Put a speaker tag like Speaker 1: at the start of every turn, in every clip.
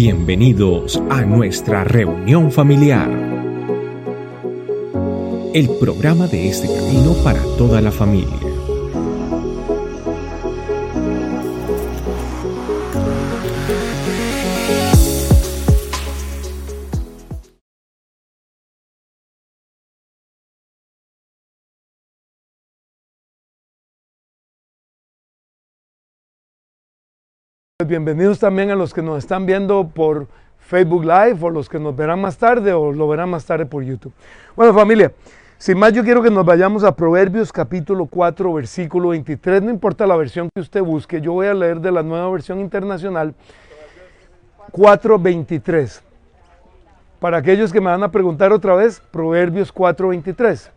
Speaker 1: Bienvenidos a nuestra reunión familiar. El programa de este camino para toda la familia.
Speaker 2: Bienvenidos también a los que nos están viendo por Facebook Live o los que nos verán más tarde o lo verán más tarde por YouTube. Bueno familia, sin más yo quiero que nos vayamos a Proverbios capítulo 4 versículo 23, no importa la versión que usted busque, yo voy a leer de la nueva versión internacional 4.23. Para aquellos que me van a preguntar otra vez, Proverbios 4.23.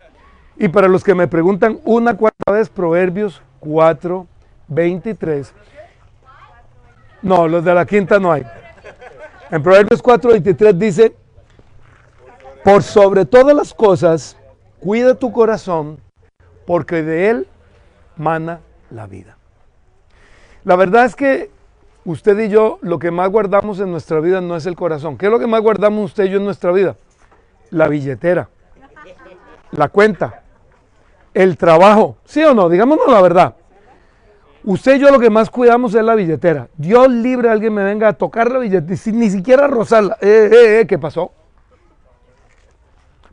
Speaker 2: Y para los que me preguntan una cuarta vez, Proverbios 4.23. No, los de la quinta no hay. En Proverbios 4:23 dice, por sobre todas las cosas, cuida tu corazón, porque de él mana la vida. La verdad es que usted y yo lo que más guardamos en nuestra vida no es el corazón. ¿Qué es lo que más guardamos usted y yo en nuestra vida? La billetera, la cuenta, el trabajo. ¿Sí o no? Digámonos la verdad. Usted y yo lo que más cuidamos es la billetera. Dios libre alguien me venga a tocar la billetera, ni siquiera rozarla. Eh, eh, eh, ¿Qué pasó?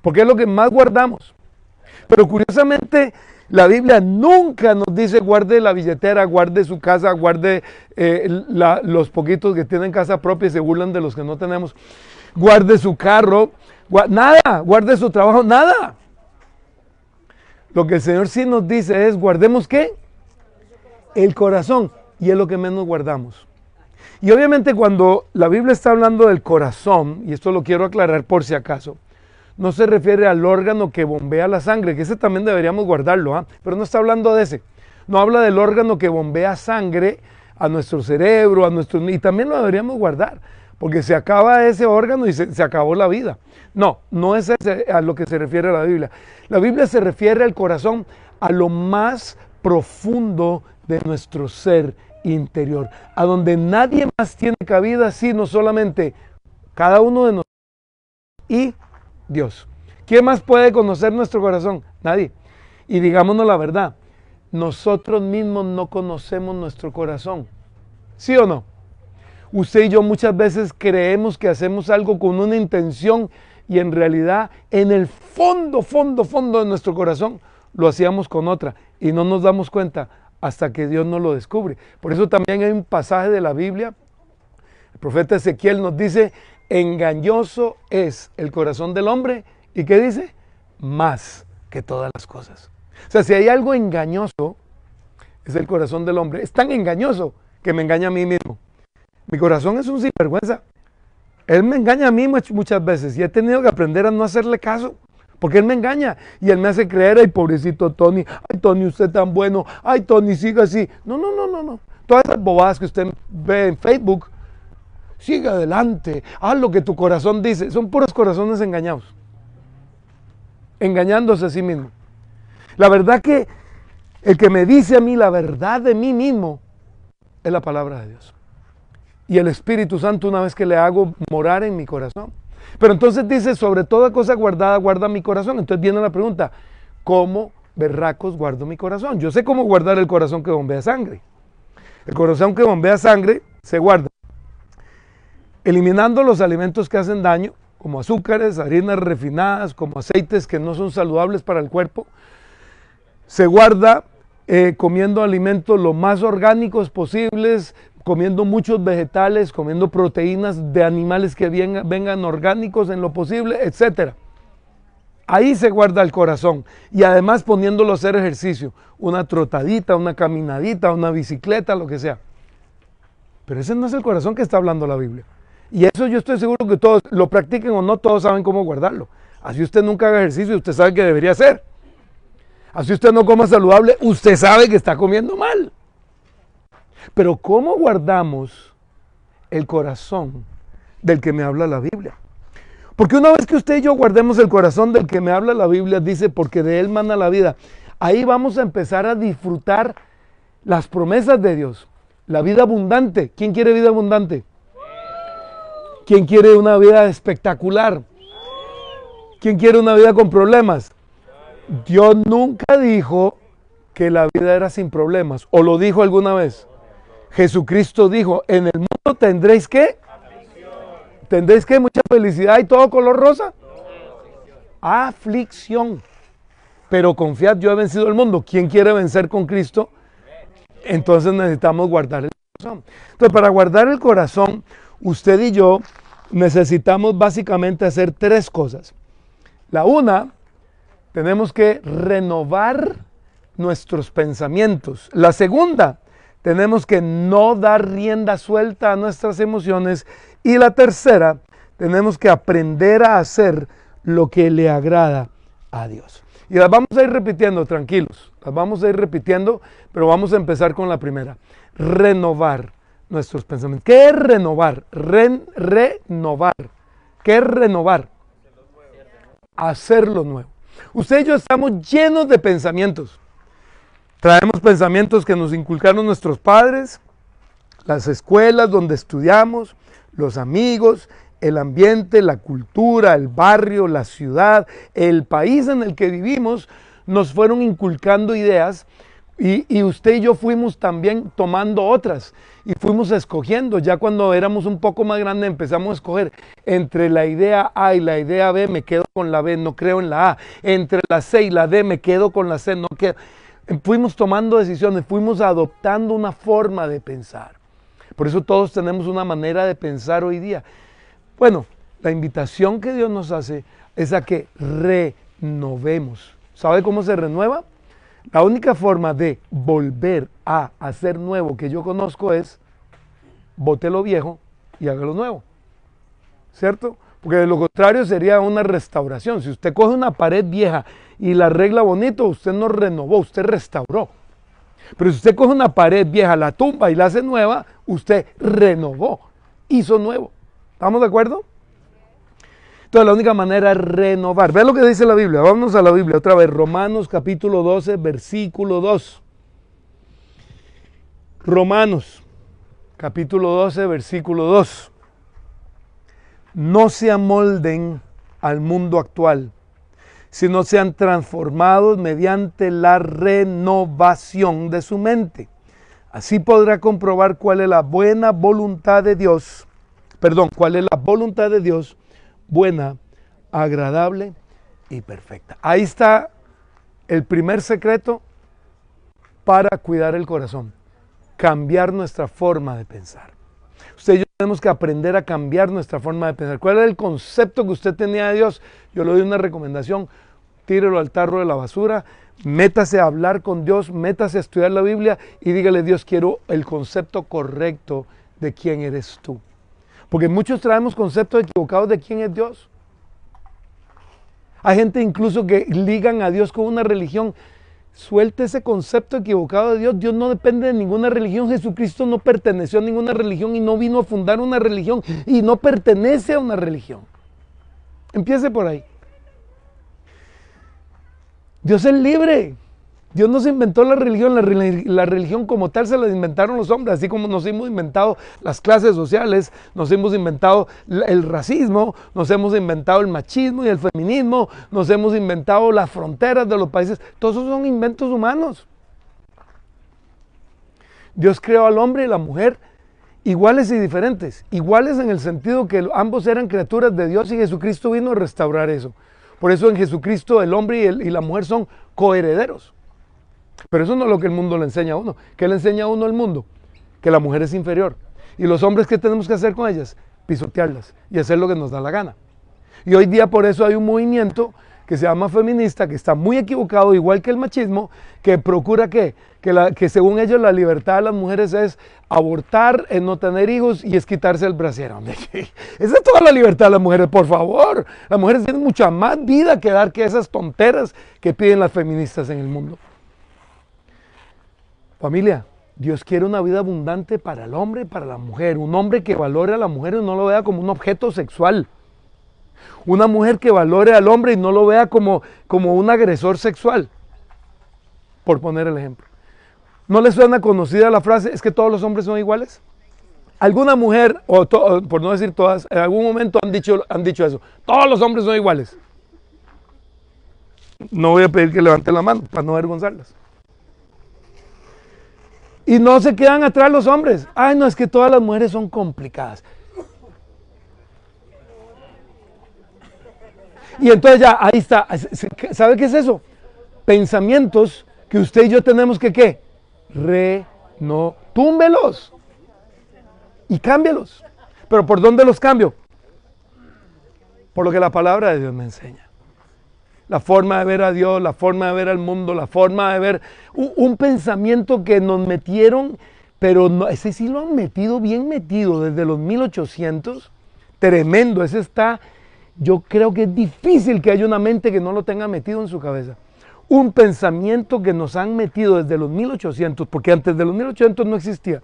Speaker 2: Porque es lo que más guardamos. Pero curiosamente, la Biblia nunca nos dice guarde la billetera, guarde su casa, guarde los poquitos que tienen casa propia y se burlan de los que no tenemos. Guarde su carro, nada, guarde su trabajo, nada. Lo que el Señor sí nos dice es guardemos qué? El corazón y es lo que menos guardamos. Y obviamente cuando la Biblia está hablando del corazón, y esto lo quiero aclarar por si acaso, no se refiere al órgano que bombea la sangre, que ese también deberíamos guardarlo, ¿ah? pero no está hablando de ese. No habla del órgano que bombea sangre a nuestro cerebro, a nuestro... Y también lo deberíamos guardar, porque se acaba ese órgano y se, se acabó la vida. No, no es a lo que se refiere la Biblia. La Biblia se refiere al corazón, a lo más profundo de nuestro ser interior, a donde nadie más tiene cabida sino solamente cada uno de nosotros y Dios. ¿Quién más puede conocer nuestro corazón? Nadie. Y digámonos la verdad, nosotros mismos no conocemos nuestro corazón. ¿Sí o no? Usted y yo muchas veces creemos que hacemos algo con una intención y en realidad en el fondo, fondo, fondo de nuestro corazón lo hacíamos con otra y no nos damos cuenta hasta que Dios no lo descubre. Por eso también hay un pasaje de la Biblia, el profeta Ezequiel nos dice, engañoso es el corazón del hombre, ¿y qué dice? Más que todas las cosas. O sea, si hay algo engañoso, es el corazón del hombre. Es tan engañoso que me engaña a mí mismo. Mi corazón es un sinvergüenza. Él me engaña a mí muchas veces y he tenido que aprender a no hacerle caso. Porque él me engaña y él me hace creer, ay pobrecito Tony, ay Tony, usted tan bueno, ay Tony, siga así. No, no, no, no, no. Todas esas bobadas que usted ve en Facebook, siga adelante, haz lo que tu corazón dice. Son puros corazones engañados. Engañándose a sí mismo. La verdad que el que me dice a mí la verdad de mí mismo es la palabra de Dios. Y el Espíritu Santo una vez que le hago morar en mi corazón. Pero entonces dice, sobre toda cosa guardada, guarda mi corazón. Entonces viene la pregunta, ¿cómo berracos guardo mi corazón? Yo sé cómo guardar el corazón que bombea sangre. El corazón que bombea sangre se guarda eliminando los alimentos que hacen daño, como azúcares, harinas refinadas, como aceites que no son saludables para el cuerpo. Se guarda eh, comiendo alimentos lo más orgánicos posibles, comiendo muchos vegetales, comiendo proteínas de animales que vengan, orgánicos en lo posible, etc. Ahí se guarda el corazón y además poniéndolo a hacer ejercicio, una trotadita, una caminadita, una bicicleta, lo que sea. Pero ese no es el corazón que está hablando la Biblia. Y eso yo estoy seguro que todos lo practiquen o no, todos saben cómo guardarlo. Así usted nunca haga ejercicio, usted sabe que debería hacer. Así usted no coma saludable, usted sabe que está comiendo mal. Pero ¿cómo guardamos el corazón del que me habla la Biblia? Porque una vez que usted y yo guardemos el corazón del que me habla la Biblia, dice, porque de él manda la vida, ahí vamos a empezar a disfrutar las promesas de Dios, la vida abundante. ¿Quién quiere vida abundante? ¿Quién quiere una vida espectacular? ¿Quién quiere una vida con problemas? Dios nunca dijo que la vida era sin problemas. ¿O lo dijo alguna vez? Jesucristo dijo, en el mundo tendréis que... ¿Tendréis que mucha felicidad y todo color rosa? Aflicción. Pero confiad, yo he vencido el mundo. ¿Quién quiere vencer con Cristo? Entonces necesitamos guardar el corazón. Entonces, para guardar el corazón, usted y yo necesitamos básicamente hacer tres cosas. La una, tenemos que renovar nuestros pensamientos. La segunda, tenemos que no dar rienda suelta a nuestras emociones. Y la tercera, tenemos que aprender a hacer lo que le agrada a Dios. Y las vamos a ir repitiendo, tranquilos. Las vamos a ir repitiendo, pero vamos a empezar con la primera. Renovar nuestros pensamientos. ¿Qué es renovar? renovar. ¿Qué es renovar? Hacerlo nuevo. Usted y yo estamos llenos de pensamientos. Traemos pensamientos que nos inculcaron nuestros padres, las escuelas donde estudiamos, los amigos, el ambiente, la cultura, el barrio, la ciudad, el país en el que vivimos, nos fueron inculcando ideas y, usted y yo fuimos también tomando otras y fuimos escogiendo. Ya cuando éramos un poco más grandes empezamos a escoger entre la idea A y la idea B, me quedo con la B, no creo en la A. Entre la C y la D, me quedo con la C, no quedo. Fuimos tomando decisiones, fuimos adoptando una forma de pensar. Por eso todos tenemos una manera de pensar hoy día. Bueno, la invitación que Dios nos hace es a que renovemos. ¿Sabe cómo se renueva? La única forma de volver a hacer nuevo que yo conozco es bote lo viejo y hágalo nuevo. ¿Cierto? Porque de lo contrario sería una restauración. Si usted coge una pared vieja y la arregla bonito, usted no renovó, usted restauró. Pero si usted coge una pared vieja, la tumba y la hace nueva, usted renovó, hizo nuevo. ¿Estamos de acuerdo? Entonces la única manera es renovar. Vean lo que dice la Biblia. Vámonos a la Biblia otra vez. Romanos capítulo 12, versículo 2. Romanos capítulo 12, versículo 2. No se amolden al mundo actual, sino sean transformados mediante la renovación de su mente. Así podrá comprobar cuál es la buena voluntad de Dios perdón, cuál es la voluntad de Dios, buena, agradable y perfecta. Ahí está el primer secreto para cuidar el corazón, cambiar nuestra forma de pensar. Usted y tenemos que aprender a cambiar nuestra forma de pensar. ¿Cuál era el concepto que usted tenía de Dios? Yo le doy una recomendación, tírelo al tarro de la basura, métase a hablar con Dios, métase a estudiar la Biblia y dígale, Dios, quiero el concepto correcto de quién eres tú. Porque muchos traemos conceptos equivocados de quién es Dios. Hay gente incluso que ligan a Dios con una religión. Suelte ese concepto equivocado de Dios. Dios no depende de ninguna religión. Jesucristo no perteneció a ninguna religión y no vino a fundar una religión y no pertenece a una religión. Empiece por ahí. Dios es libre. Dios no se inventó la religión, la, religión como tal se la inventaron los hombres, así como nos hemos inventado las clases sociales, nos hemos inventado el racismo, nos hemos inventado el machismo y el feminismo, nos hemos inventado las fronteras de los países, todos esos son inventos humanos. Dios creó al hombre y la mujer iguales y diferentes, iguales en el sentido que ambos eran criaturas de Dios y Jesucristo vino a restaurar eso. Por eso en Jesucristo el hombre y, y la mujer son coherederos. Pero eso no es lo que el mundo le enseña a uno. ¿Qué le enseña a uno el mundo? Que la mujer es inferior. Y los hombres, ¿qué tenemos que hacer con ellas? Pisotearlas y hacer lo que nos da la gana. Y hoy día por eso hay un movimiento que se llama feminista, que está muy equivocado, igual que el machismo, que procura que, que, que según ellos la libertad de las mujeres es abortar, en no tener hijos y es quitarse el brasiero. Esa es toda la libertad de las mujeres, por favor. Las mujeres tienen mucha más vida que dar que esas tonteras que piden las feministas en el mundo. Familia, Dios quiere una vida abundante para el hombre y para la mujer. Un hombre que valore a la mujer y no lo vea como un objeto sexual. Una mujer que valore al hombre y no lo vea como, como un agresor sexual. Por poner el ejemplo. ¿No les suena conocida la frase, es que todos los hombres son iguales? alguna mujer, o, por no decir todas, en algún momento han dicho, han dicho eso. Todos los hombres son iguales. No voy a pedir que levanten la mano para no avergonzarlas. Y no se quedan atrás los hombres. Ay, no, es que todas las mujeres son complicadas. Y entonces ya, ahí está. ¿Sabe qué es eso? Pensamientos que usted y yo tenemos que qué? Re, y cámbielos. Pero ¿por dónde los cambio? Por lo que la palabra de Dios me enseña. La forma de ver a Dios, la forma de ver al mundo, la forma de ver un, pensamiento que nos metieron, pero no, ese sí lo han metido bien metido desde los 1800. Tremendo, ese está, yo creo que es difícil que haya una mente que no lo tenga metido en su cabeza. Un pensamiento que nos han metido desde los 1800, porque antes de los 1800 no existía.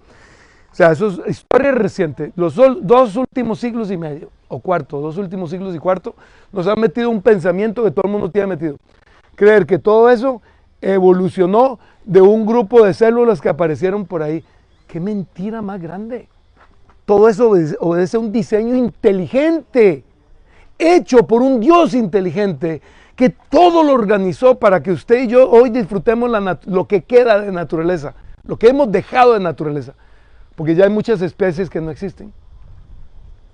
Speaker 2: O sea, eso es historia reciente. Los dos últimos siglos y medio, o cuarto, dos últimos siglos y cuarto, nos han metido un pensamiento que todo el mundo tiene metido. Creer que todo eso evolucionó de un grupo de células que aparecieron por ahí. ¡Qué mentira más grande! Todo eso obedece, a un diseño inteligente, hecho por un Dios inteligente, que todo lo organizó para que usted y yo hoy disfrutemos lo que queda de naturaleza, lo que hemos dejado de naturaleza porque ya hay muchas especies que no existen.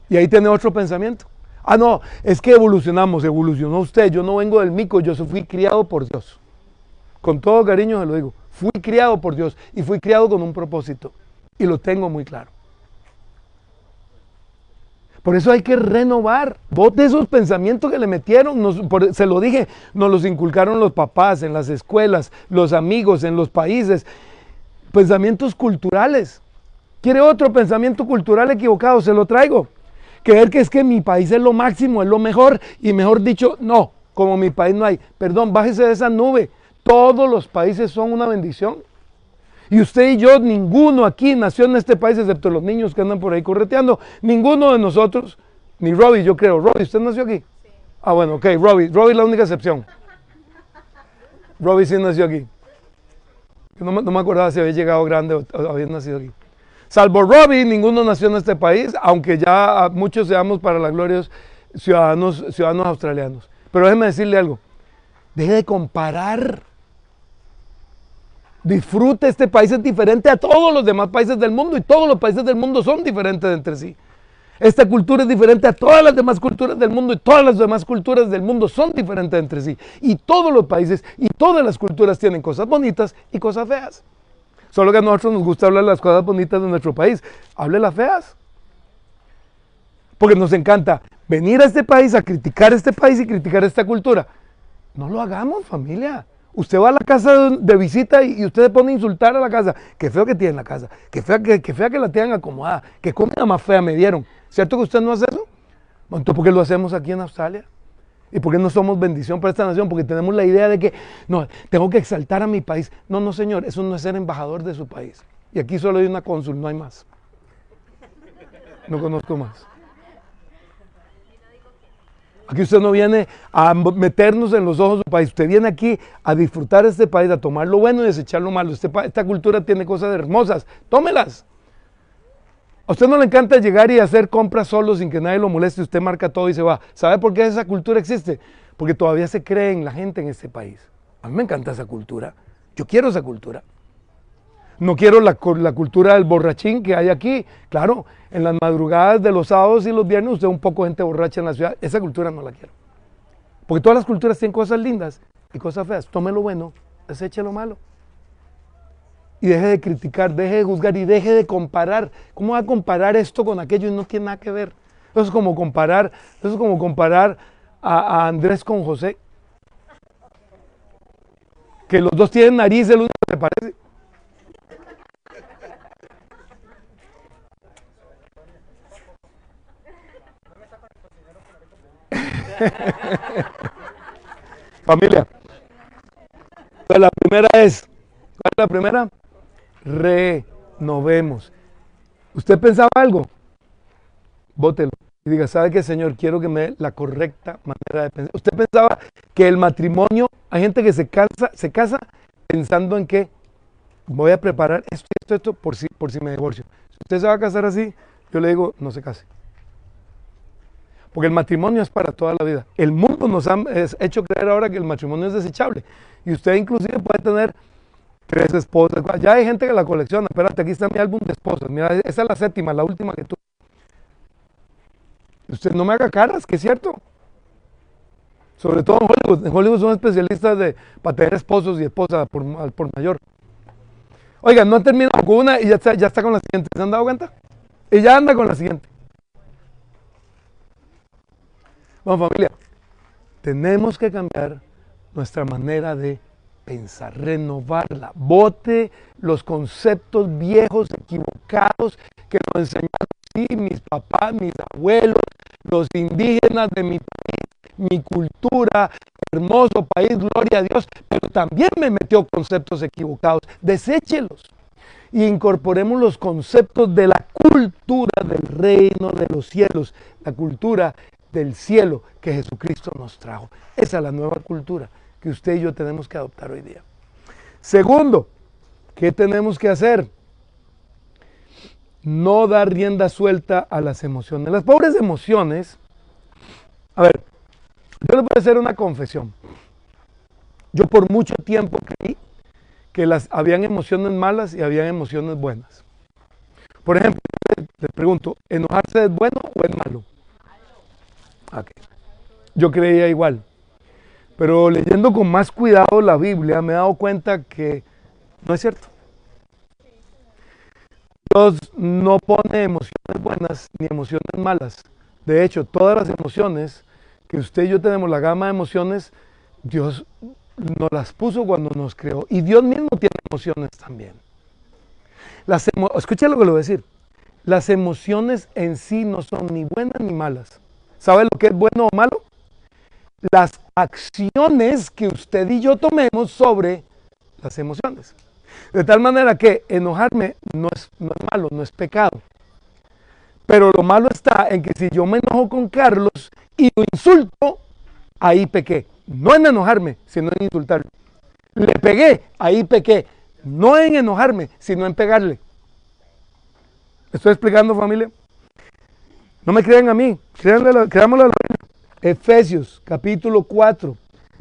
Speaker 2: Y ahí tiene otro pensamiento. Ah, no, es que evolucionamos, evolucionó usted, yo no vengo del mico, yo fui criado por Dios. Con todo cariño se lo digo, fui criado por Dios y fui criado con un propósito. Y lo tengo muy claro. Por eso hay que renovar. Bote esos pensamientos que le metieron, se lo dije, nos los inculcaron los papás en las escuelas, los amigos, en los países. Pensamientos culturales. ¿Quiere otro pensamiento cultural equivocado? Se lo traigo. Creer que es que mi país es lo máximo, es lo mejor, y mejor dicho, no, como mi país no hay. Perdón, bájese de esa nube. Todos los países son una bendición. Y usted y yo, ninguno aquí nació en este país, excepto los niños que andan por ahí correteando. Ninguno de nosotros, ni Robbie, yo creo. Robbie, ¿usted nació aquí? Ah, bueno, ok, Robbie. Robbie es la única excepción. Robbie sí nació aquí. No, no me acordaba si había llegado grande o había nacido aquí. Salvo Robbie, ninguno nació en este país, aunque ya muchos seamos para la gloria ciudadanos, ciudadanos australianos. Pero déjeme decirle algo, deje de comparar. Disfrute, este país es diferente a todos los demás países del mundo y todos los países del mundo son diferentes entre sí. Esta cultura es diferente a todas las demás culturas del mundo y todas las demás culturas del mundo son diferentes entre sí. Y todos los países y todas las culturas tienen cosas bonitas y cosas feas. Solo que a nosotros nos gusta hablar las cosas bonitas de nuestro país. Hable las feas. Porque nos encanta venir a este país a criticar este país y criticar esta cultura. No lo hagamos, familia. Usted va a la casa de, visita y, usted se pone a insultar a la casa. Qué feo que tiene la casa. Qué fea que, fea que la tengan acomodada. Qué comida más fea me dieron. ¿Cierto que usted no hace eso? Entonces, ¿por qué lo hacemos aquí en Australia? ¿Y por qué no somos bendición para esta nación? Porque tenemos la idea de que, no, tengo que exaltar a mi país. No, no, señor, eso no es ser embajador de su país. Y aquí solo hay una cónsul, no hay más. No conozco más. Aquí usted no viene a meternos en los ojos de su país. Usted viene aquí a disfrutar este país, a tomar lo bueno y desechar lo malo. Este esta cultura tiene cosas hermosas. Tómelas. A usted no le encanta llegar y hacer compras solo sin que nadie lo moleste, usted marca todo y se va. ¿Sabe por qué esa cultura existe? Porque todavía se cree en la gente en este país. A mí me encanta esa cultura. Yo quiero esa cultura. No quiero la, cultura del borrachín que hay aquí. Claro, en las madrugadas de los sábados y los viernes usted un poco gente borracha en la ciudad. Esa cultura no la quiero. Porque todas las culturas tienen cosas lindas y cosas feas. Tome lo bueno, deseche lo malo y deje de criticar, deje de juzgar y deje de comparar. ¿Cómo va a comparar esto con aquello y no tiene nada que ver? Eso es como comparar, eso es como comparar a, Andrés con José. Que los dos tienen nariz, el uno se parece. Familia. La primera es, ¿cuál es la primera? Renovemos. ¿Usted pensaba algo? Bótelo. Y diga, ¿sabe qué, Señor? Quiero que me dé la correcta manera de pensar. ¿Usted pensaba que el matrimonio, hay gente que se casa, se casa pensando en que voy a preparar esto, esto, esto, por si, por si me divorcio. Si usted se va a casar así, yo le digo, no se case. Porque el matrimonio es para toda la vida. El mundo nos ha hecho creer ahora que el matrimonio es desechable. Y usted inclusive puede tener tres esposas. Ya hay gente que la colecciona. Espérate, aquí está mi álbum de esposas. Mira, esa es la séptima, la última que tú. Usted no me haga caras, que es cierto. Sobre todo en Hollywood. En Hollywood son especialistas de, para tener esposos y esposas por, por mayor. Oiga, no han terminado con una y ya está, ya está con la siguiente. ¿Se han dado cuenta? Y ya anda con la siguiente. Bueno, familia, tenemos que cambiar nuestra manera de pensar, renovarla. Bote los conceptos viejos, equivocados que nos enseñaron mis papás, mis abuelos, los indígenas de mi país, mi cultura, hermoso país, gloria a Dios, pero también me metió conceptos equivocados. Deséchelos y incorporemos los conceptos de la cultura del reino de los cielos, la cultura del cielo que Jesucristo nos trajo. Esa es la nueva cultura que usted y yo tenemos que adoptar hoy día. Segundo, ¿qué tenemos que hacer? No dar rienda suelta a las emociones. Las pobres emociones, a ver, yo les voy a hacer una confesión. Yo por mucho tiempo creí que las, habían emociones malas y habían emociones buenas. Por ejemplo, le pregunto, ¿enojarse es bueno o es malo? Yo creía igual. Pero leyendo con más cuidado la Biblia me he dado cuenta que no es cierto. Dios no pone emociones buenas ni emociones malas. De hecho, todas las emociones que usted y yo tenemos, la gama de emociones, Dios nos las puso cuando nos creó. Y Dios mismo tiene emociones también. Las Escucha lo que le voy a decir. Las emociones en sí no son ni buenas ni malas. ¿Sabe lo que es bueno o malo? Las acciones que usted y yo tomemos sobre las emociones. De tal manera que enojarme no es, malo, no es pecado. Pero lo malo está en que si yo me enojo con Carlos y lo insulto, ahí pequé. No en enojarme, sino en insultarlo. Le pegué, ahí pequé. No en enojarme, sino en pegarle. ¿Estoy explicando, familia? No me crean a mí, la Efesios capítulo 4,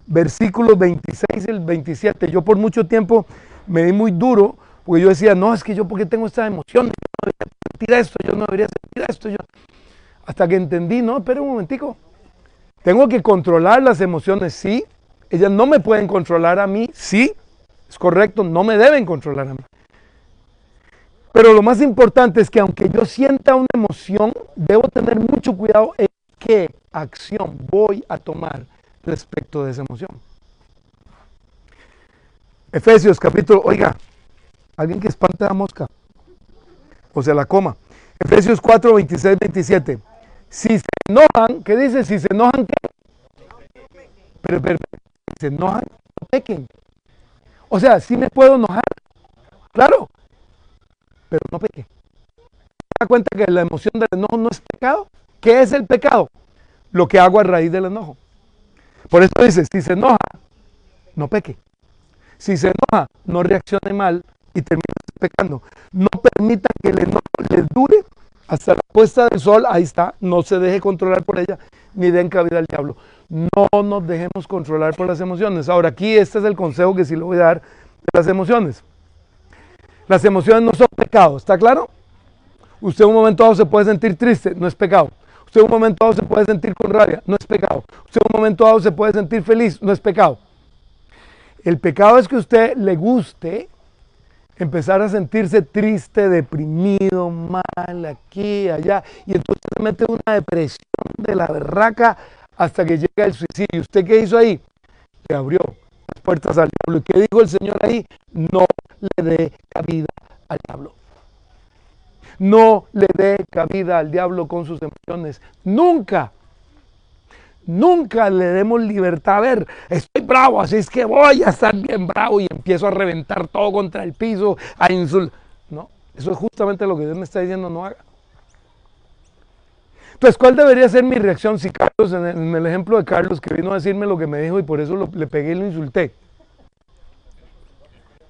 Speaker 2: versículos 26 y 27. Yo por mucho tiempo me di muy duro porque yo decía, no, es que yo porque tengo esta emoción, yo no debería sentir esto, yo no debería sentir esto. Yo... Hasta que entendí, no, espera un momentico. Tengo que controlar las emociones, sí. Ellas no me pueden controlar a mí, sí. Es correcto, no me deben controlar a mí. Pero lo más importante es que aunque yo sienta una emoción, debo tener mucho cuidado en qué acción voy a tomar respecto de esa emoción. Efesios capítulo, oiga, alguien que espante la mosca o se la coma. Efesios 4, 26, 27. Si se enojan, ¿qué dice? Si se enojan, ¿qué? Pero, si se enojan, no pequen. O sea, si me puedo enojar, claro, pero no peque. ¿Se da cuenta que la emoción del enojo no es pecado? ¿Qué es el pecado? Lo que hago a raíz del enojo. Por eso dice, si se enoja, no peque. Si se enoja, no reaccione mal y termine pecando. No permita que el enojo le dure hasta la puesta del sol, ahí está, no se deje controlar por ella, ni den cabida al diablo. No nos dejemos controlar por las emociones. Ahora, aquí este es el consejo que sí le voy a dar de las emociones. Las emociones no son pecado, ¿está claro? Usted un momento dado se puede sentir triste, no es pecado. Usted en un momento dado se puede sentir con rabia, no es pecado. Usted en un momento dado se puede sentir feliz, no es pecado. El pecado es que a usted le guste empezar a sentirse triste, deprimido, mal, aquí, allá, y entonces se mete una depresión de la berraca hasta que llega el suicidio. ¿Usted qué hizo ahí? Le abrió las puertas al diablo. ¿Y qué dijo el Señor ahí? No le dé cabida al diablo. No le dé cabida al diablo con sus emociones. Nunca. Nunca le demos libertad. A ver, estoy bravo, así es que voy a estar bien bravo y empiezo a reventar todo contra el piso, a insultar. No, eso es justamente lo que Dios me está diciendo, no haga. Entonces, ¿cuál debería ser mi reacción si Carlos, en el, ejemplo de Carlos, que vino a decirme lo que me dijo y por eso le pegué y lo insulté?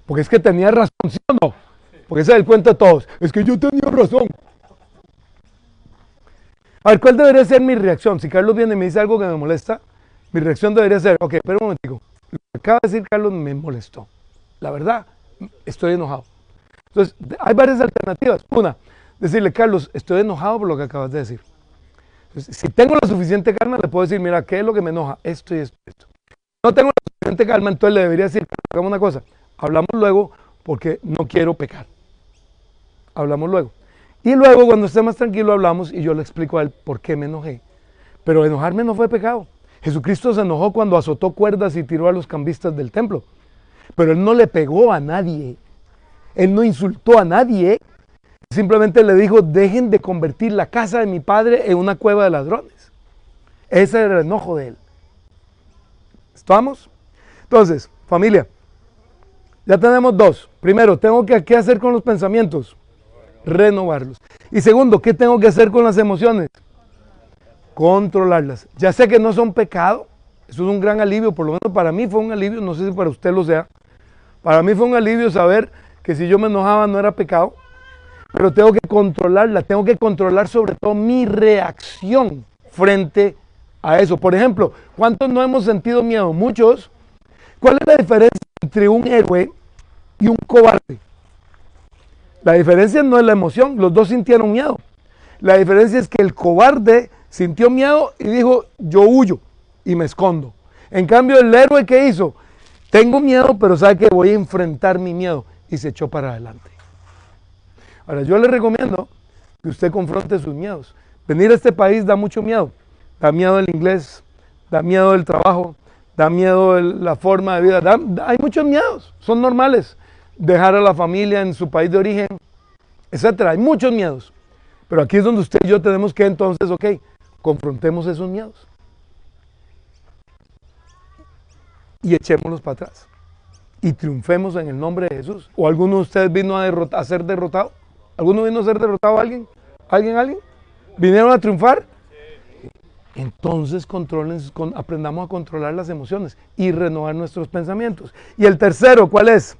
Speaker 2: Porque es que tenía razón, ¿sí o no? Porque ese es el cuento de todos. Es que yo tenía razón. A ver, ¿cuál debería ser mi reacción? Si Carlos viene y me dice algo que me molesta, mi reacción debería ser, ok, espera un momentico. Lo que acaba de decir Carlos me molestó. La verdad, estoy enojado. Entonces, hay varias alternativas. Una, decirle, Carlos, estoy enojado por lo que acabas de decir. si tengo la suficiente calma, le puedo decir, mira, ¿qué es lo que me enoja? Esto y esto. esto. No tengo la suficiente calma, entonces le debería decir, hagamos una cosa, hablamos luego porque no quiero pecar. Hablamos luego. Y luego, cuando esté más tranquilo, hablamos y yo le explico a él por qué me enojé. Pero enojarme no fue pecado. Jesucristo se enojó cuando azotó cuerdas y tiró a los cambistas del templo. Pero él no le pegó a nadie. Él no insultó a nadie. Simplemente le dijo, dejen de convertir la casa de mi padre en una cueva de ladrones. Ese era el enojo de él. ¿Estamos? Entonces, familia, ya tenemos dos. Primero, tengo que qué hacer con los pensamientos. Renovarlos. Y segundo, ¿qué tengo que hacer con las emociones? Controlarlas. Ya sé que no son pecado. Eso es un gran alivio. Por lo menos para mí fue un alivio. No sé si para usted lo sea. Para mí fue un alivio saber que si yo me enojaba no era pecado. Pero tengo que controlarla. Tengo que controlar sobre todo mi reacción frente a eso. Por ejemplo, ¿cuántos no hemos sentido miedo? Muchos. ¿Cuál es la diferencia entre un héroe y un cobarde. La diferencia no es la emoción, los dos sintieron miedo. La diferencia es que el cobarde sintió miedo y dijo, yo huyo y me escondo. En cambio, el héroe que hizo, tengo miedo, pero sabe que voy a enfrentar mi miedo y se echó para adelante. Ahora, yo le recomiendo que usted confronte sus miedos. Venir a este país da mucho miedo. Da miedo el inglés, da miedo el trabajo, da miedo la forma de vida. hay muchos miedos, son normales dejar a la familia en su país de origen, etcétera. Hay muchos miedos. Pero aquí es donde usted y yo tenemos que entonces, ok, confrontemos esos miedos. Y echémoslos para atrás. Y triunfemos en el nombre de Jesús. ¿O alguno de ustedes vino a, a ser derrotado? ¿Alguno vino a ser derrotado a alguien? ¿Alguien, alguien? ¿Vinieron a triunfar? Entonces controlen, aprendamos a controlar las emociones y renovar nuestros pensamientos. Y el tercero, ¿cuál es?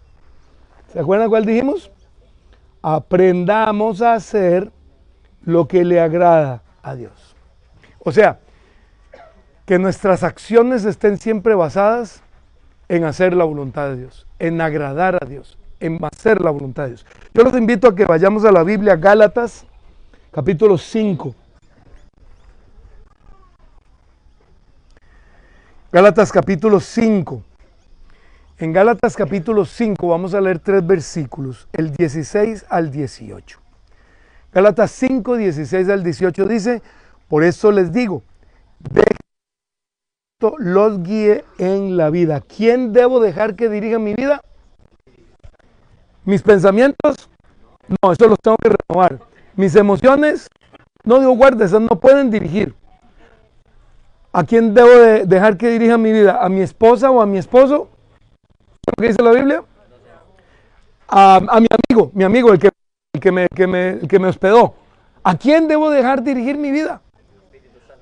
Speaker 2: ¿Se acuerdan cuál dijimos? Aprendamos a hacer lo que le agrada a Dios. O sea, que nuestras acciones estén siempre basadas en hacer la voluntad de Dios, en agradar a Dios, en hacer la voluntad de Dios. Yo los invito a que vayamos a la Biblia, Gálatas, capítulo 5. Gálatas capítulo 5. En Gálatas capítulo 5 vamos a leer tres versículos, el 16 al 18. Gálatas 5, 16 al 18 dice, por eso les digo, de los guíe en la vida. ¿Quién debo dejar que dirija mi vida? Mis pensamientos, no, eso los tengo que renovar. Mis emociones, no digo guarda, esas no pueden dirigir. ¿A quién debo de dejar que dirija mi vida? ¿A mi esposa o a mi esposo? Lo que dice la Biblia? A, mi amigo, mi amigo, el que, me, que, me, que me hospedó. ¿A quién debo dejar dirigir mi vida?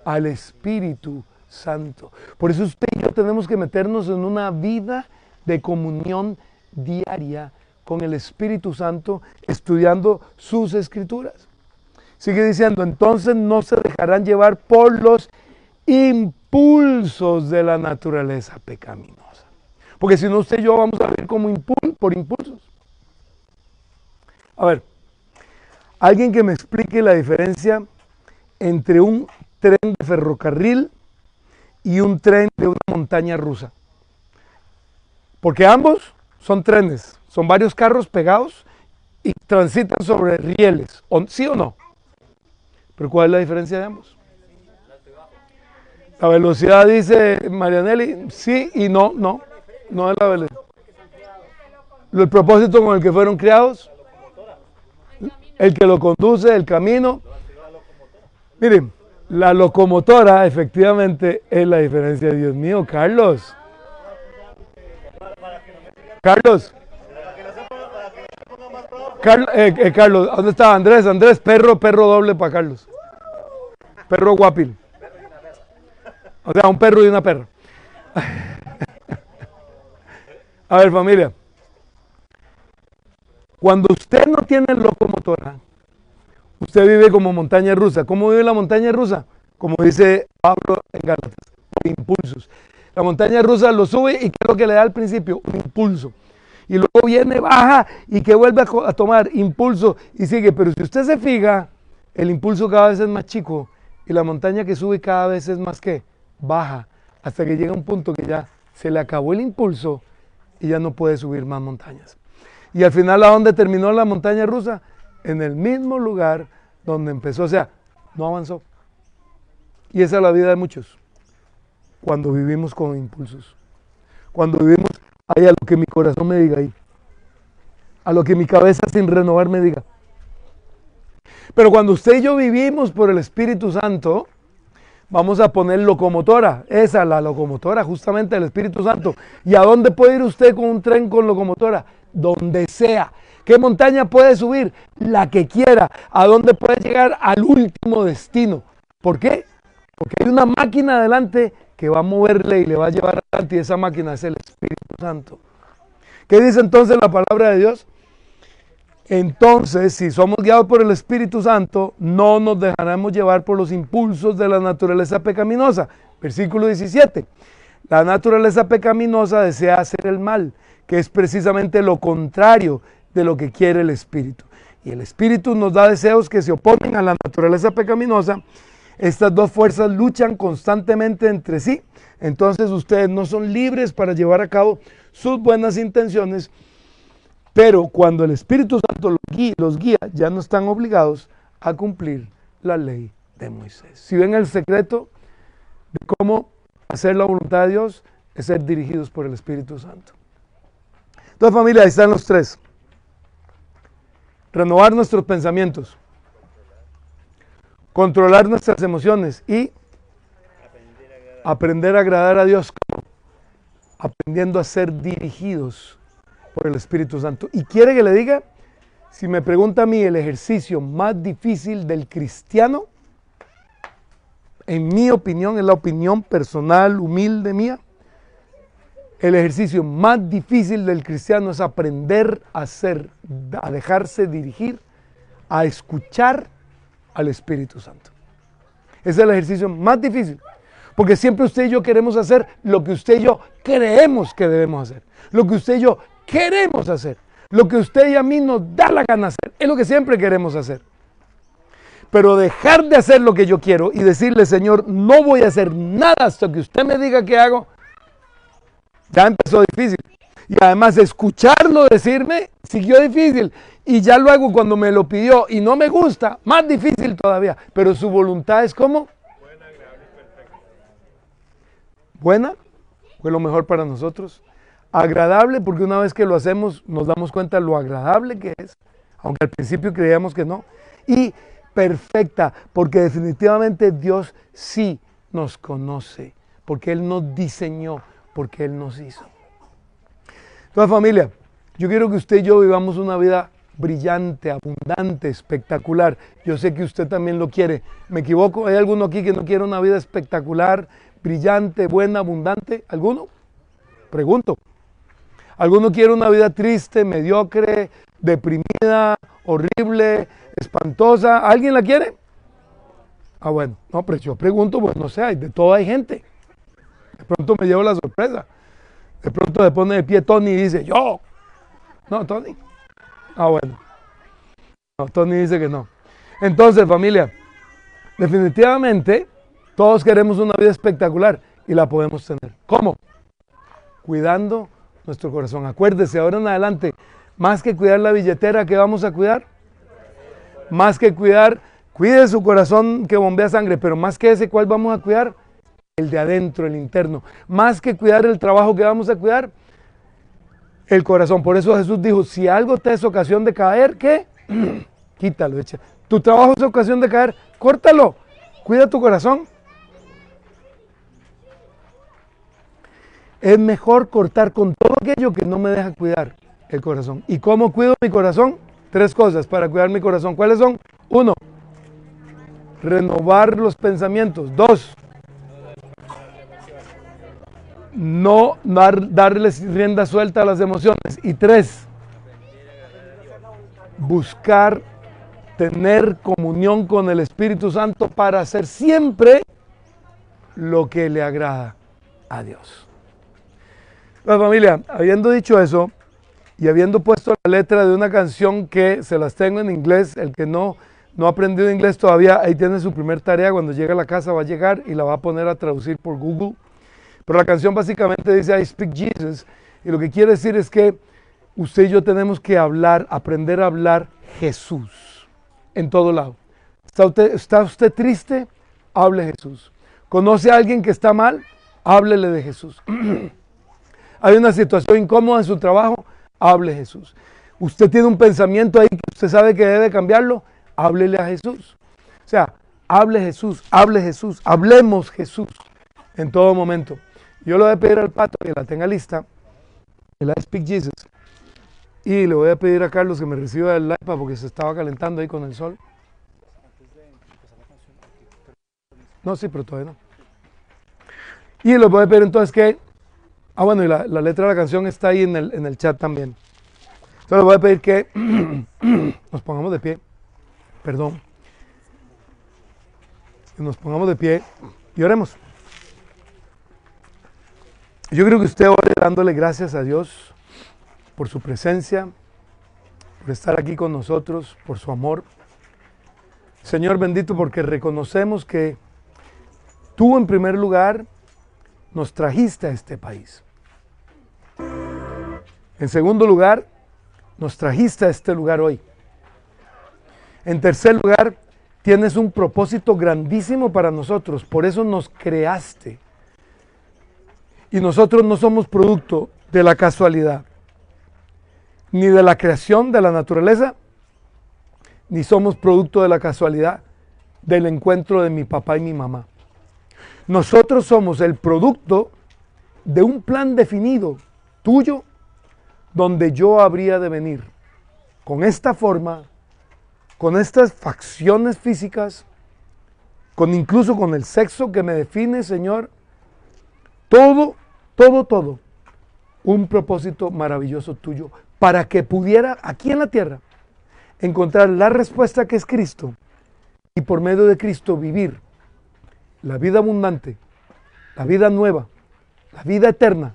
Speaker 2: Al Espíritu Santo. Por eso usted y yo tenemos que meternos en una vida de comunión diaria con el Espíritu Santo, estudiando sus escrituras. Sigue diciendo, entonces no se dejarán llevar por los impulsos de la naturaleza pecaminosa. Porque si no, usted y yo vamos a ver como por impulsos. A ver, alguien que me explique la diferencia entre un tren de ferrocarril y un tren de una montaña rusa. Porque ambos son trenes, son varios carros pegados y transitan sobre rieles, ¿sí o no? Pero ¿cuál es la diferencia de ambos? La velocidad, dice Marianelli, sí y no, no. No es la velocidad. El propósito con el que fueron criados. El que lo conduce, el camino. Miren, la locomotora efectivamente es la diferencia. Dios mío, Carlos. Carlos. Carlos, eh, eh, Carlos, ¿dónde está Andrés? Andrés, perro, perro doble para Carlos. Perro guapil. O sea, un perro y una perra. A ver, familia. Cuando usted no tiene locomotora, Usted vive como montaña rusa. ¿Cómo vive la montaña rusa? Como dice Pablo en Gálatas, impulsos. La montaña rusa lo sube y ¿qué es lo que le da al principio? Un impulso. Y luego viene, baja y que vuelve a, tomar impulso y sigue. Pero si usted se fija, el impulso cada vez es más chico y la montaña que sube cada vez es más que baja, hasta que llega un punto que ya se le acabó el impulso y ya no puede subir más montañas. Y al final, ¿a dónde terminó la montaña rusa? En el mismo lugar donde empezó, o sea, no avanzó. Y esa es la vida de muchos, cuando vivimos con impulsos, cuando vivimos ahí a lo que mi corazón me diga ahí, a lo que mi cabeza sin renovar me diga. Pero cuando usted y yo vivimos por el Espíritu Santo, vamos a poner locomotora, esa la locomotora, justamente el Espíritu Santo. ¿Y a dónde puede ir usted con un tren con locomotora? Donde sea. ¿Qué montaña puede subir? La que quiera. ¿A dónde puede llegar? Al último destino. ¿Por qué? Porque hay una máquina adelante que va a moverle y le va a llevar adelante y esa máquina es el Espíritu Santo. ¿Qué dice entonces la palabra de Dios? Entonces, si somos guiados por el Espíritu Santo, no nos dejaremos llevar por los impulsos de la naturaleza pecaminosa. Versículo 17. La naturaleza pecaminosa desea hacer el mal, que es precisamente lo contrario de lo que quiere el Espíritu. Y el Espíritu nos da deseos que se oponen a la naturaleza pecaminosa. Estas dos fuerzas luchan constantemente entre sí. Entonces ustedes no son libres para llevar a cabo sus buenas intenciones pero cuando el Espíritu Santo los guía, ya no están obligados a cumplir la ley de Moisés. Si ven el secreto de cómo hacer la voluntad de Dios, es ser dirigidos por el Espíritu Santo. Entonces familia, ahí están los tres. Renovar nuestros pensamientos, controlar nuestras emociones y aprender a agradar a Dios, aprendiendo a ser dirigidos por el Espíritu Santo. Y quiere que le diga, si me pregunta a mí el ejercicio más difícil del cristiano, en mi opinión, es la opinión personal, humilde mía, el ejercicio más difícil del cristiano es aprender a ser, a dejarse dirigir, a escuchar al Espíritu Santo. Es el ejercicio más difícil. Porque siempre usted y yo queremos hacer lo que usted y yo creemos que debemos hacer. Lo que usted y yo queremos hacer. Lo que usted y a mí nos da la gana hacer. Es lo que siempre queremos hacer. Pero dejar de hacer lo que yo quiero y decirle, Señor, no voy a hacer nada hasta que usted me diga qué hago, ya empezó difícil. Y además escucharlo decirme siguió difícil. Y ya lo hago cuando me lo pidió y no me gusta, más difícil todavía. Pero su voluntad es como... Buena, fue lo mejor para nosotros agradable porque una vez que lo hacemos nos damos cuenta lo agradable que es, aunque al principio creíamos que no, y perfecta porque definitivamente Dios sí nos conoce, porque Él nos diseñó, porque Él nos hizo. Toda familia, yo quiero que usted y yo vivamos una vida brillante, abundante, espectacular. Yo sé que usted también lo quiere. ¿Me equivoco? ¿Hay alguno aquí que no quiere una vida espectacular, brillante, buena, abundante? ¿Alguno? Pregunto. Alguno quiere una vida triste, mediocre, deprimida, horrible, espantosa. ¿Alguien la quiere? Ah, bueno, no, pero yo pregunto, pues no sé, de todo hay gente. De pronto me llevo la sorpresa. De pronto se pone de pie Tony y dice, yo. No, Tony. Ah, bueno. No, Tony dice que no. Entonces, familia, definitivamente todos queremos una vida espectacular y la podemos tener. ¿Cómo? Cuidando nuestro corazón. Acuérdese, ahora en adelante, más que cuidar la billetera, ¿qué vamos a cuidar? Más que cuidar, cuide su corazón que bombea sangre, pero más que ese, ¿cuál vamos a cuidar? El de adentro, el interno. Más que cuidar el trabajo que vamos a cuidar, el corazón. Por eso Jesús dijo, si algo te es ocasión de caer, ¿qué? Quítalo, echa. Tu trabajo es ocasión de caer, córtalo. Cuida tu corazón. Es mejor cortar con todo aquello que no me deja cuidar el corazón. ¿Y cómo cuido mi corazón? Tres cosas para cuidar mi corazón. ¿Cuáles son? Uno, renovar los pensamientos. Dos, no dar, darles rienda suelta a las emociones. Y tres, buscar tener comunión con el Espíritu Santo para hacer siempre lo que le agrada a Dios. La familia, habiendo dicho eso y habiendo puesto la letra de una canción que se las tengo en inglés, el que no, no ha aprendido inglés todavía, ahí tiene su primer tarea, cuando llegue a la casa va a llegar y la va a poner a traducir por Google. Pero la canción básicamente dice I speak Jesus y lo que quiere decir es que usted y yo tenemos que hablar, aprender a hablar Jesús en todo lado. ¿Está usted, está usted triste? Hable Jesús. ¿Conoce a alguien que está mal? Háblele de Jesús. hay una situación incómoda en su trabajo, hable Jesús. Usted tiene un pensamiento ahí que usted sabe que debe cambiarlo, háblele a Jesús. O sea, hable Jesús, hable Jesús, hablemos Jesús en todo momento. Yo le voy a pedir al pato que la tenga lista, el I Speak Jesus, y le voy a pedir a Carlos que me reciba el iPad porque se estaba calentando ahí con el sol. No, sí, pero todavía no. Y le voy a pedir entonces que Ah, bueno, y la, letra de la canción está ahí en el, en el chat también. Entonces voy a pedir que nos pongamos de pie. Perdón. Que nos pongamos de pie y oremos. Yo creo que usted ore dándole gracias a Dios por su presencia, por estar aquí con nosotros, por su amor. Señor bendito, porque reconocemos que tú en primer lugar nos trajiste a este país. En segundo lugar, nos trajiste a este lugar hoy. En tercer lugar, tienes un propósito grandísimo para nosotros, por eso nos creaste. Y nosotros no somos producto de la casualidad, ni de la creación de la naturaleza, ni somos producto de la casualidad del encuentro de mi papá y mi mamá. Nosotros somos el producto de un plan definido, tuyo donde yo habría de venir con esta forma, con estas facciones físicas, con incluso con el sexo que me define, Señor, todo, todo, todo, un propósito maravilloso tuyo para que pudiera aquí en la tierra encontrar la respuesta que es Cristo y por medio de Cristo vivir la vida abundante, la vida nueva, la vida eterna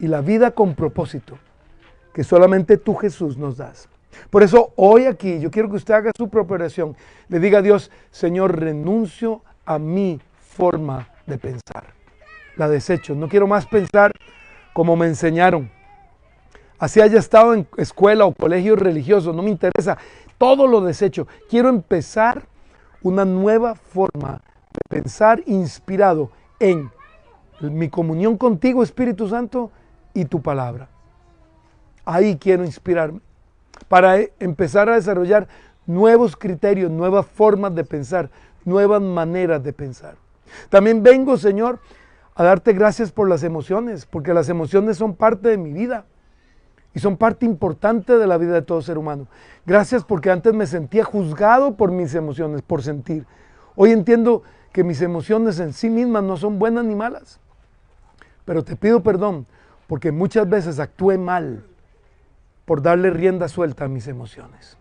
Speaker 2: y la vida con propósito que solamente tú Jesús nos das. Por eso hoy aquí yo quiero que usted haga su propia oración. Le diga a Dios, Señor, renuncio a mi forma de pensar. La desecho. No quiero más pensar como me enseñaron. Así haya estado en escuela o colegio religioso, no me interesa. Todo lo desecho. Quiero empezar una nueva forma de pensar inspirado en mi comunión contigo, Espíritu Santo, y tu palabra. Ahí quiero inspirarme para e, empezar a desarrollar nuevos criterios, nuevas formas de pensar, nuevas maneras de pensar. También vengo, Señor, a darte gracias por las emociones, porque las emociones son parte de mi vida y son parte importante de la vida de todo ser humano. Gracias porque antes me sentía juzgado por mis emociones, por sentir. Hoy entiendo que mis emociones en sí mismas no son buenas ni malas, pero te pido perdón porque muchas veces actué mal por darle rienda suelta a mis emociones.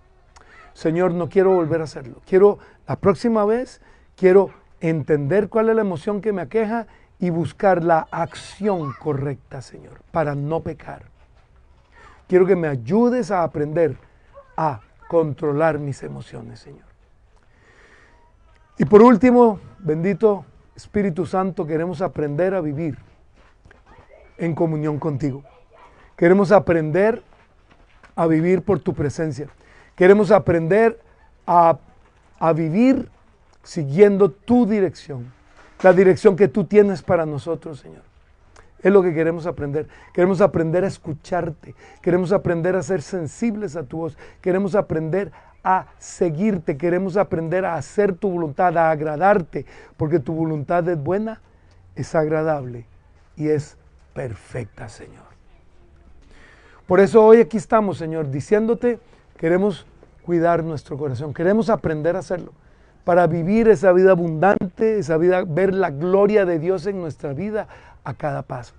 Speaker 2: Señor, no quiero volver a hacerlo. Quiero, la próxima vez, quiero entender cuál es la emoción que me aqueja y buscar la acción correcta, Señor, para no pecar. Quiero que me ayudes a aprender a controlar mis emociones, Señor. Y por último, bendito Espíritu Santo, queremos aprender a vivir en comunión contigo. Queremos aprender a vivir por tu presencia. Queremos aprender a, vivir siguiendo tu dirección, la dirección que tú tienes para nosotros, Señor. Es lo que queremos aprender. Queremos aprender a escucharte. Queremos aprender a ser sensibles a tu voz. Queremos aprender a seguirte. Queremos aprender a hacer tu voluntad, a agradarte. Porque tu voluntad es buena, es agradable y es perfecta, Señor. Por eso hoy aquí estamos, Señor, diciéndote, queremos cuidar nuestro corazón, queremos aprender a hacerlo, para vivir esa vida abundante, esa vida, ver la gloria de Dios en nuestra vida a cada paso.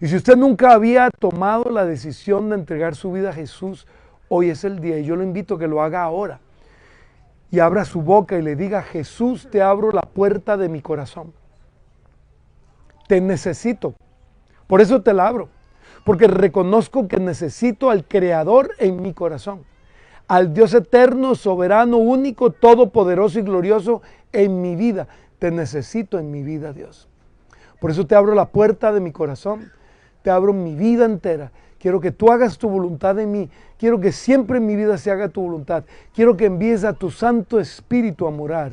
Speaker 2: Y si usted nunca había tomado la decisión de entregar su vida a Jesús, hoy es el día y yo lo invito a que lo haga ahora. y abra su boca y le diga, Jesús, te abro la puerta de mi corazón. Te necesito. Por eso te la abro. Porque reconozco que necesito al Creador en mi corazón. Al Dios eterno, soberano, único, todopoderoso y glorioso en mi vida. Te necesito en mi vida, Dios. Por eso te abro la puerta de mi corazón. Te abro mi vida entera Quiero que tú hagas tu voluntad en mí. Quiero que siempre en mi vida se haga tu voluntad. Quiero que envíes a tu Santo Espíritu a morar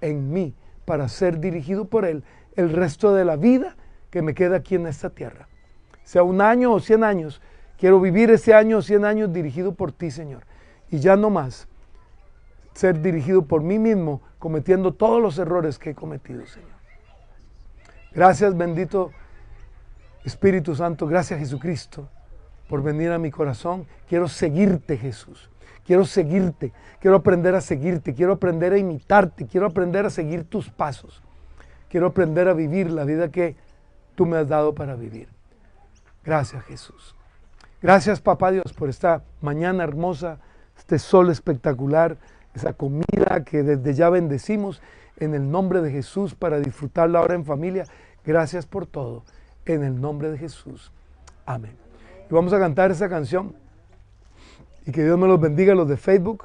Speaker 2: en mí para ser dirigido por Él el resto de la vida que me queda aquí en esta tierra. Sea un año o cien años, quiero vivir ese año o cien años dirigido por ti, Señor. Y ya no más ser dirigido por mí mismo, cometiendo todos los errores que he cometido, Señor. Gracias, bendito Espíritu Santo. Gracias, Jesucristo por venir a mi corazón. Quiero seguirte, Jesús. Quiero seguirte. Quiero aprender a seguirte. Quiero aprender a imitarte. Quiero aprender a seguir tus pasos. Quiero aprender a vivir la vida que tú me has dado para vivir. Gracias, Jesús. Gracias, Papá Dios, por esta mañana hermosa, este sol espectacular, esa comida que desde ya bendecimos en el nombre de Jesús para disfrutarla ahora en familia. Gracias por todo. En el nombre de Jesús. Amén. Y vamos a cantar esa canción. Y que Dios me los bendiga los de Facebook.